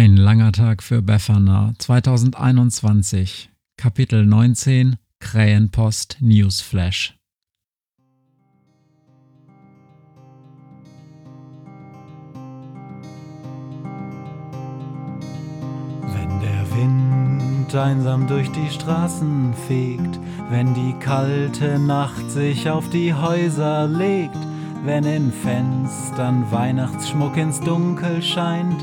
Ein langer Tag für Befana. 2021 Kapitel 19 Krähenpost Newsflash. Wenn der Wind einsam durch die Straßen fegt, wenn die kalte Nacht sich auf die Häuser legt, wenn in Fenstern Weihnachtsschmuck ins Dunkel scheint,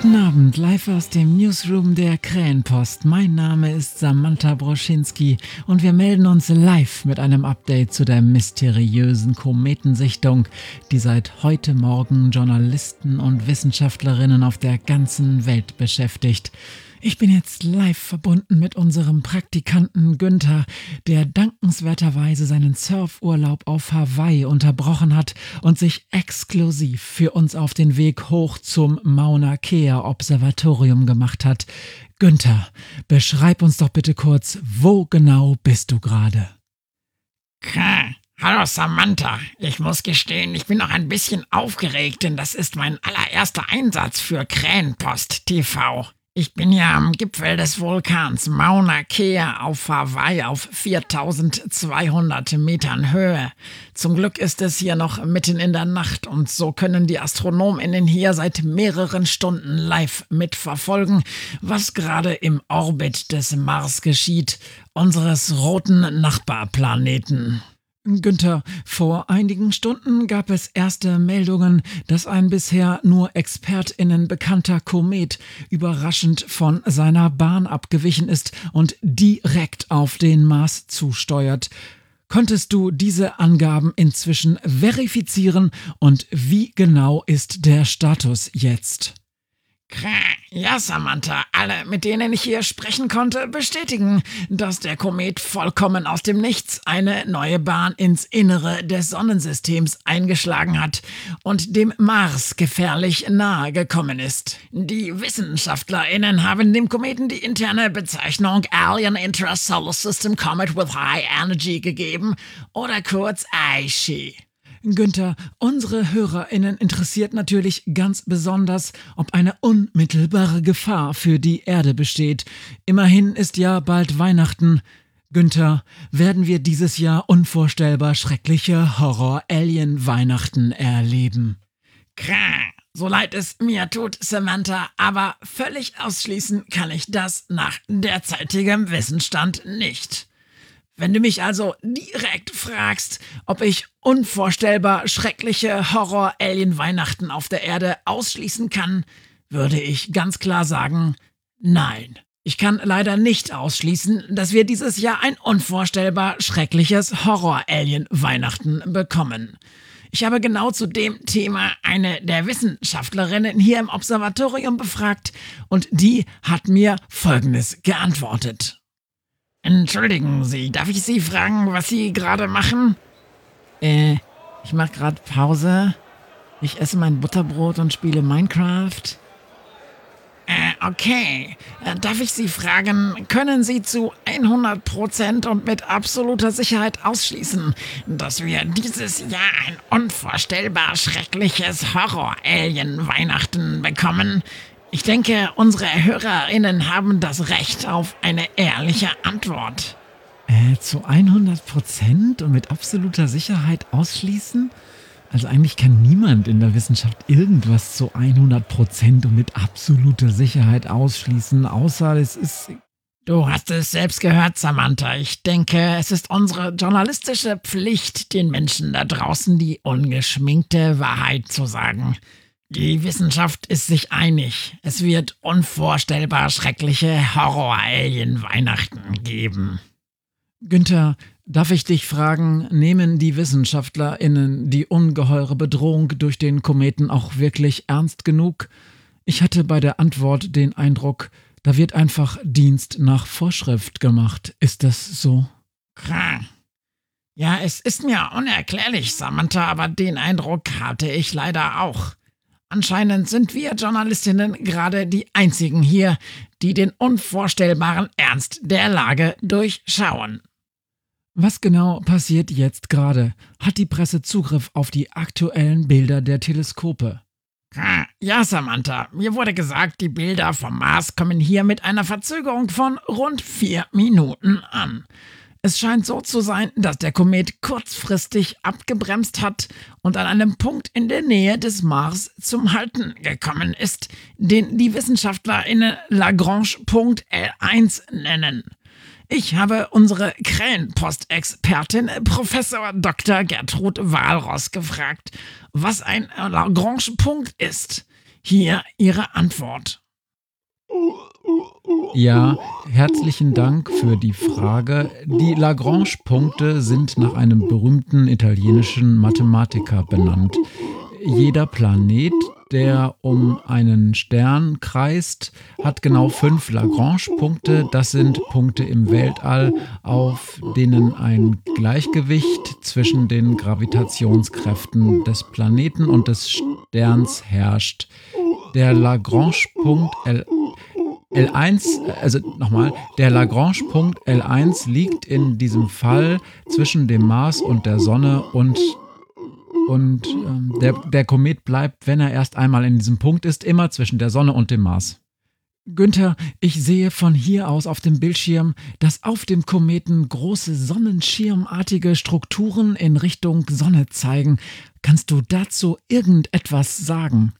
Guten Abend, live aus dem Newsroom der Krähenpost. Mein Name ist Samantha Broschinski und wir melden uns live mit einem Update zu der mysteriösen Kometensichtung, die seit heute Morgen Journalisten und Wissenschaftlerinnen auf der ganzen Welt beschäftigt. Ich bin jetzt live verbunden mit unserem Praktikanten Günther, der dankenswerterweise seinen Surfurlaub auf Hawaii unterbrochen hat und sich exklusiv für uns auf den Weg hoch zum Mauna Kea Observatorium gemacht hat. Günther, beschreib uns doch bitte kurz, wo genau bist du gerade? Hallo Samantha, ich muss gestehen, ich bin noch ein bisschen aufgeregt, denn das ist mein allererster Einsatz für Krähenpost TV. Ich bin ja am Gipfel des Vulkans Mauna Kea auf Hawaii auf 4200 Metern Höhe. Zum Glück ist es hier noch mitten in der Nacht und so können die AstronomInnen hier seit mehreren Stunden live mitverfolgen, was gerade im Orbit des Mars geschieht, unseres roten Nachbarplaneten. Günther, vor einigen Stunden gab es erste Meldungen, dass ein bisher nur ExpertInnen bekannter Komet überraschend von seiner Bahn abgewichen ist und direkt auf den Mars zusteuert. Konntest du diese Angaben inzwischen verifizieren und wie genau ist der Status jetzt? Ja, Samantha, alle, mit denen ich hier sprechen konnte, bestätigen, dass der Komet vollkommen aus dem Nichts eine neue Bahn ins Innere des Sonnensystems eingeschlagen hat und dem Mars gefährlich nahe gekommen ist. Die WissenschaftlerInnen haben dem Kometen die interne Bezeichnung Alien Intrasolar System Comet with High Energy gegeben oder kurz AISHI. Günther, unsere HörerInnen interessiert natürlich ganz besonders, ob eine unmittelbare Gefahr für die Erde besteht. Immerhin ist ja bald Weihnachten. Günther, werden wir dieses Jahr unvorstellbar schreckliche Horror-Alien-Weihnachten erleben? Krank. So leid es mir tut, Samantha, aber völlig ausschließen kann ich das nach derzeitigem Wissensstand nicht. Wenn du mich also direkt fragst, ob ich unvorstellbar schreckliche Horror-Alien-Weihnachten auf der Erde ausschließen kann, würde ich ganz klar sagen, nein. Ich kann leider nicht ausschließen, dass wir dieses Jahr ein unvorstellbar schreckliches Horror-Alien-Weihnachten bekommen. Ich habe genau zu dem Thema eine der Wissenschaftlerinnen hier im Observatorium befragt und die hat mir Folgendes geantwortet. Entschuldigen Sie, darf ich Sie fragen, was Sie gerade machen? Äh, ich mach gerade Pause. Ich esse mein Butterbrot und spiele Minecraft. Äh, okay. Äh, darf ich Sie fragen, können Sie zu 100% und mit absoluter Sicherheit ausschließen, dass wir dieses Jahr ein unvorstellbar schreckliches Horror-Alien-Weihnachten bekommen? Ich denke, unsere HörerInnen haben das Recht auf eine ehrliche Antwort. Äh, zu 100% und mit absoluter Sicherheit ausschließen? Also eigentlich kann niemand in der Wissenschaft irgendwas zu 100% und mit absoluter Sicherheit ausschließen, außer es ist... Du hast es selbst gehört, Samantha. Ich denke, es ist unsere journalistische Pflicht, den Menschen da draußen die ungeschminkte Wahrheit zu sagen. Die Wissenschaft ist sich einig. Es wird unvorstellbar schreckliche Horror-Alien-Weihnachten geben. Günther, darf ich dich fragen, nehmen die WissenschaftlerInnen die ungeheure Bedrohung durch den Kometen auch wirklich ernst genug? Ich hatte bei der Antwort den Eindruck, da wird einfach Dienst nach Vorschrift gemacht. Ist das so? Klar. Ja, es ist mir unerklärlich, Samantha, aber den Eindruck hatte ich leider auch. Anscheinend sind wir Journalistinnen gerade die einzigen hier, die den unvorstellbaren Ernst der Lage durchschauen. Was genau passiert jetzt gerade? Hat die Presse Zugriff auf die aktuellen Bilder der Teleskope? Ja, Samantha, mir wurde gesagt, die Bilder vom Mars kommen hier mit einer Verzögerung von rund vier Minuten an. Es scheint so zu sein, dass der Komet kurzfristig abgebremst hat und an einem Punkt in der Nähe des Mars zum Halten gekommen ist, den die WissenschaftlerInnen Lagrange-Punkt L1 nennen. Ich habe unsere Krähenpostexpertin Professor Dr. Gertrud Walross gefragt, was ein Lagrange-Punkt ist. Hier ihre Antwort. Ja, herzlichen Dank für die Frage. Die Lagrange-Punkte sind nach einem berühmten italienischen Mathematiker benannt. Jeder Planet, der um einen Stern kreist, hat genau fünf Lagrange-Punkte. Das sind Punkte im Weltall, auf denen ein Gleichgewicht zwischen den Gravitationskräften des Planeten und des Sterns herrscht. Der Lagrange-Punkt L L1, also nochmal, der Lagrange-Punkt L1 liegt in diesem Fall zwischen dem Mars und der Sonne und und ähm, der, der Komet bleibt, wenn er erst einmal in diesem Punkt ist, immer zwischen der Sonne und dem Mars. Günther, ich sehe von hier aus auf dem Bildschirm, dass auf dem Kometen große sonnenschirmartige Strukturen in Richtung Sonne zeigen. Kannst du dazu irgendetwas sagen?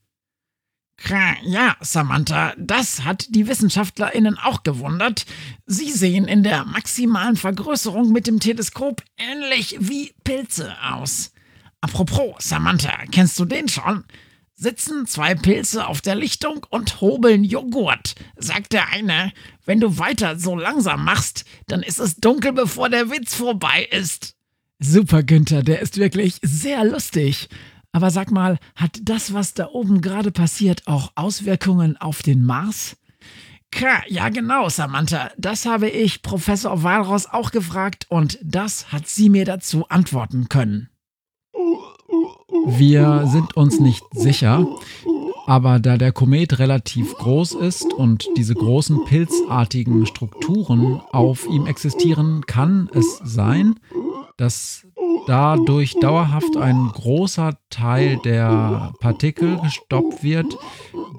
Ja, Samantha, das hat die WissenschaftlerInnen auch gewundert. Sie sehen in der maximalen Vergrößerung mit dem Teleskop ähnlich wie Pilze aus. Apropos, Samantha, kennst du den schon? Sitzen zwei Pilze auf der Lichtung und hobeln Joghurt, sagt der eine. Wenn du weiter so langsam machst, dann ist es dunkel, bevor der Witz vorbei ist. Super, Günther, der ist wirklich sehr lustig. Aber sag mal, hat das, was da oben gerade passiert, auch Auswirkungen auf den Mars? Ja, genau, Samantha. Das habe ich Professor Walros auch gefragt und das hat sie mir dazu antworten können. Wir sind uns nicht sicher, aber da der Komet relativ groß ist und diese großen pilzartigen Strukturen auf ihm existieren, kann es sein, dass dadurch dauerhaft ein großer Teil der Partikel gestoppt wird,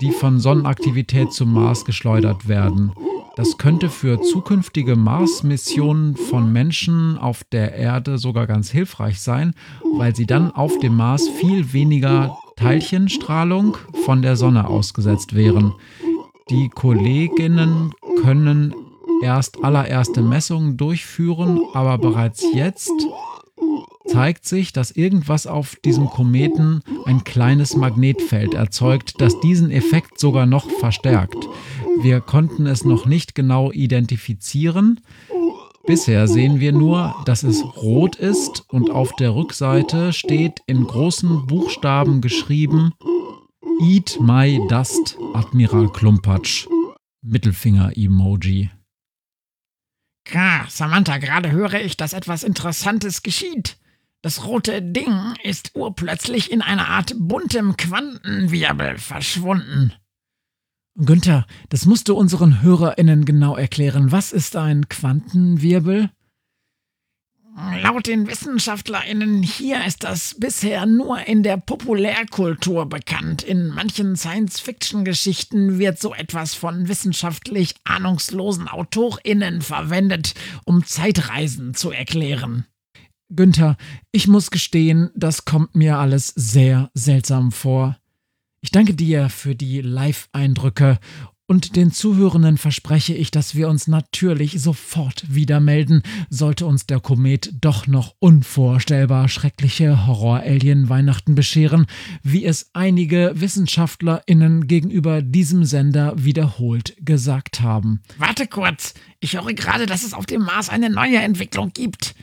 die von Sonnenaktivität zum Mars geschleudert werden. Das könnte für zukünftige Mars-Missionen von Menschen auf der Erde sogar ganz hilfreich sein, weil sie dann auf dem Mars viel weniger Teilchenstrahlung von der Sonne ausgesetzt wären. Die Kolleginnen können erst allererste Messungen durchführen, aber bereits jetzt zeigt sich, dass irgendwas auf diesem Kometen ein kleines Magnetfeld erzeugt, das diesen Effekt sogar noch verstärkt. Wir konnten es noch nicht genau identifizieren. Bisher sehen wir nur, dass es rot ist und auf der Rückseite steht in großen Buchstaben geschrieben Eat my dust, Admiral Klumpatsch. Mittelfinger-Emoji. Samantha, gerade höre ich, dass etwas Interessantes geschieht. Das rote Ding ist urplötzlich in einer Art buntem Quantenwirbel verschwunden. Günther, das musst du unseren HörerInnen genau erklären. Was ist ein Quantenwirbel? Laut den WissenschaftlerInnen hier ist das bisher nur in der Populärkultur bekannt. In manchen Science-Fiction-Geschichten wird so etwas von wissenschaftlich ahnungslosen AutorInnen verwendet, um Zeitreisen zu erklären. Günther, ich muss gestehen, das kommt mir alles sehr seltsam vor. Ich danke dir für die Live-Eindrücke und den Zuhörenden verspreche ich, dass wir uns natürlich sofort wieder melden, sollte uns der Komet doch noch unvorstellbar schreckliche Horror-Alien-Weihnachten bescheren, wie es einige WissenschaftlerInnen gegenüber diesem Sender wiederholt gesagt haben. Warte kurz, ich höre gerade, dass es auf dem Mars eine neue Entwicklung gibt.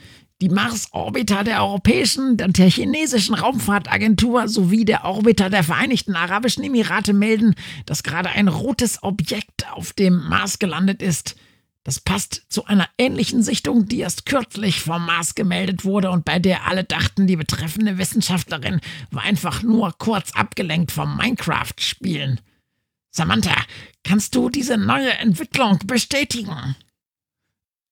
Die Mars-Orbiter der Europäischen und der chinesischen Raumfahrtagentur sowie der Orbiter der Vereinigten Arabischen Emirate melden, dass gerade ein rotes Objekt auf dem Mars gelandet ist. Das passt zu einer ähnlichen Sichtung, die erst kürzlich vom Mars gemeldet wurde und bei der alle dachten, die betreffende Wissenschaftlerin war einfach nur kurz abgelenkt vom Minecraft-Spielen. Samantha, kannst du diese neue Entwicklung bestätigen?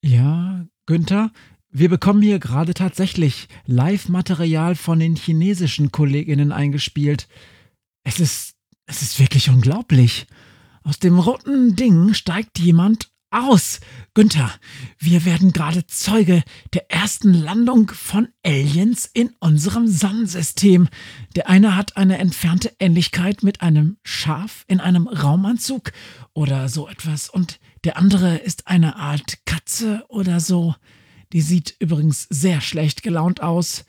Ja, Günther, wir bekommen hier gerade tatsächlich Live-Material von den chinesischen Kolleginnen eingespielt. Es ist, es ist wirklich unglaublich. Aus dem roten Ding steigt jemand aus. Günther, wir werden gerade Zeuge der ersten Landung von Aliens in unserem Sonnensystem. Der eine hat eine entfernte Ähnlichkeit mit einem Schaf in einem Raumanzug oder so etwas und der andere ist eine Art Katze oder so. Die sieht übrigens sehr schlecht gelaunt aus.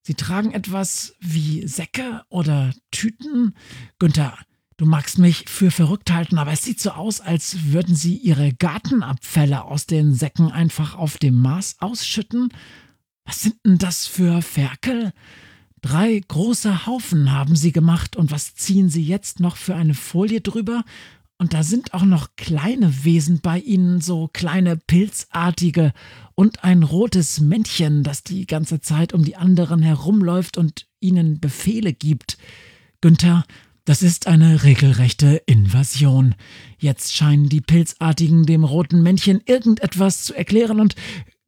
Sie tragen etwas wie Säcke oder Tüten. Günther, du magst mich für verrückt halten, aber es sieht so aus, als würden sie ihre Gartenabfälle aus den Säcken einfach auf dem Mars ausschütten. Was sind denn das für Ferkel? Drei große Haufen haben sie gemacht und was ziehen sie jetzt noch für eine Folie drüber? Und da sind auch noch kleine Wesen bei ihnen, so kleine pilzartige und ein rotes Männchen, das die ganze Zeit um die anderen herumläuft und ihnen Befehle gibt. Günther, das ist eine regelrechte Invasion. Jetzt scheinen die Pilzartigen dem roten Männchen irgendetwas zu erklären und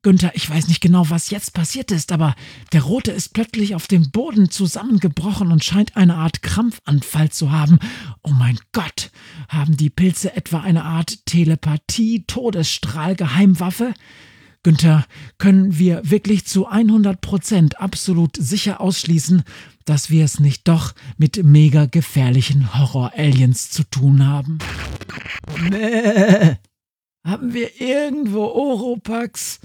Günther, ich weiß nicht genau, was jetzt passiert ist, aber der Rote ist plötzlich auf dem Boden zusammengebrochen und scheint eine Art Krampfanfall zu haben. Oh mein Gott, haben die Pilze etwa eine Art Telepathie-Todesstrahl-Geheimwaffe? Günther, können wir wirklich zu 100 Prozent absolut sicher ausschließen, dass wir es nicht doch mit mega gefährlichen Horror-Aliens zu tun haben? Nee. Haben wir irgendwo Oropax?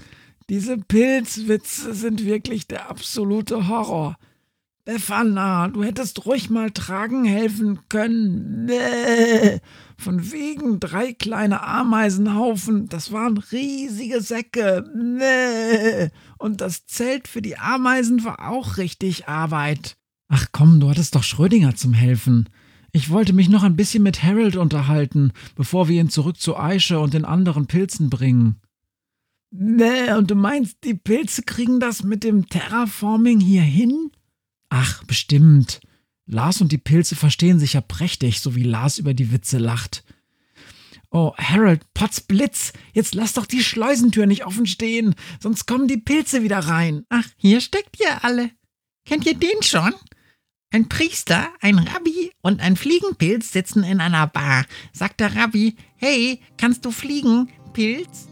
Diese Pilzwitze sind wirklich der absolute Horror. Befana, du hättest ruhig mal tragen helfen können. Nee. Von wegen drei kleine Ameisenhaufen, das waren riesige Säcke. Nee. Und das Zelt für die Ameisen war auch richtig Arbeit. Ach komm, du hattest doch Schrödinger zum Helfen. Ich wollte mich noch ein bisschen mit Harold unterhalten, bevor wir ihn zurück zu Aische und den anderen Pilzen bringen. Nee, und du meinst, die Pilze kriegen das mit dem Terraforming hier hin? Ach, bestimmt. Lars und die Pilze verstehen sich ja prächtig, so wie Lars über die Witze lacht. Oh, Harold, Potzblitz, jetzt lass doch die Schleusentür nicht offen stehen, sonst kommen die Pilze wieder rein. Ach, hier steckt ihr alle. Kennt ihr den schon? Ein Priester, ein Rabbi und ein Fliegenpilz sitzen in einer Bar. Sagt der Rabbi, hey, kannst du fliegen, Pilz?